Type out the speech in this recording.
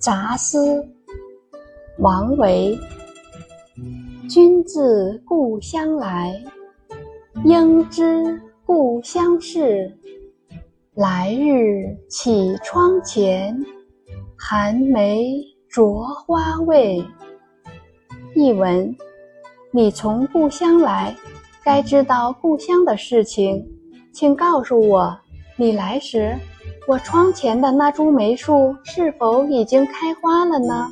杂思，王维。君自故乡来，应知故乡事。来日绮窗前，寒梅著花未？译文：你从故乡来，该知道故乡的事情，请告诉我，你来时。我窗前的那株梅树是否已经开花了呢？